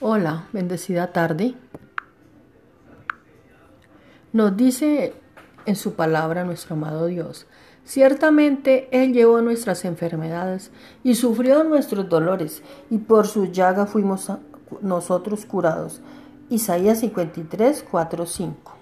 Hola, bendecida tarde. Nos dice en su palabra nuestro amado Dios, ciertamente Él llevó nuestras enfermedades y sufrió nuestros dolores, y por su llaga fuimos nosotros curados. Isaías 53, 4, 5.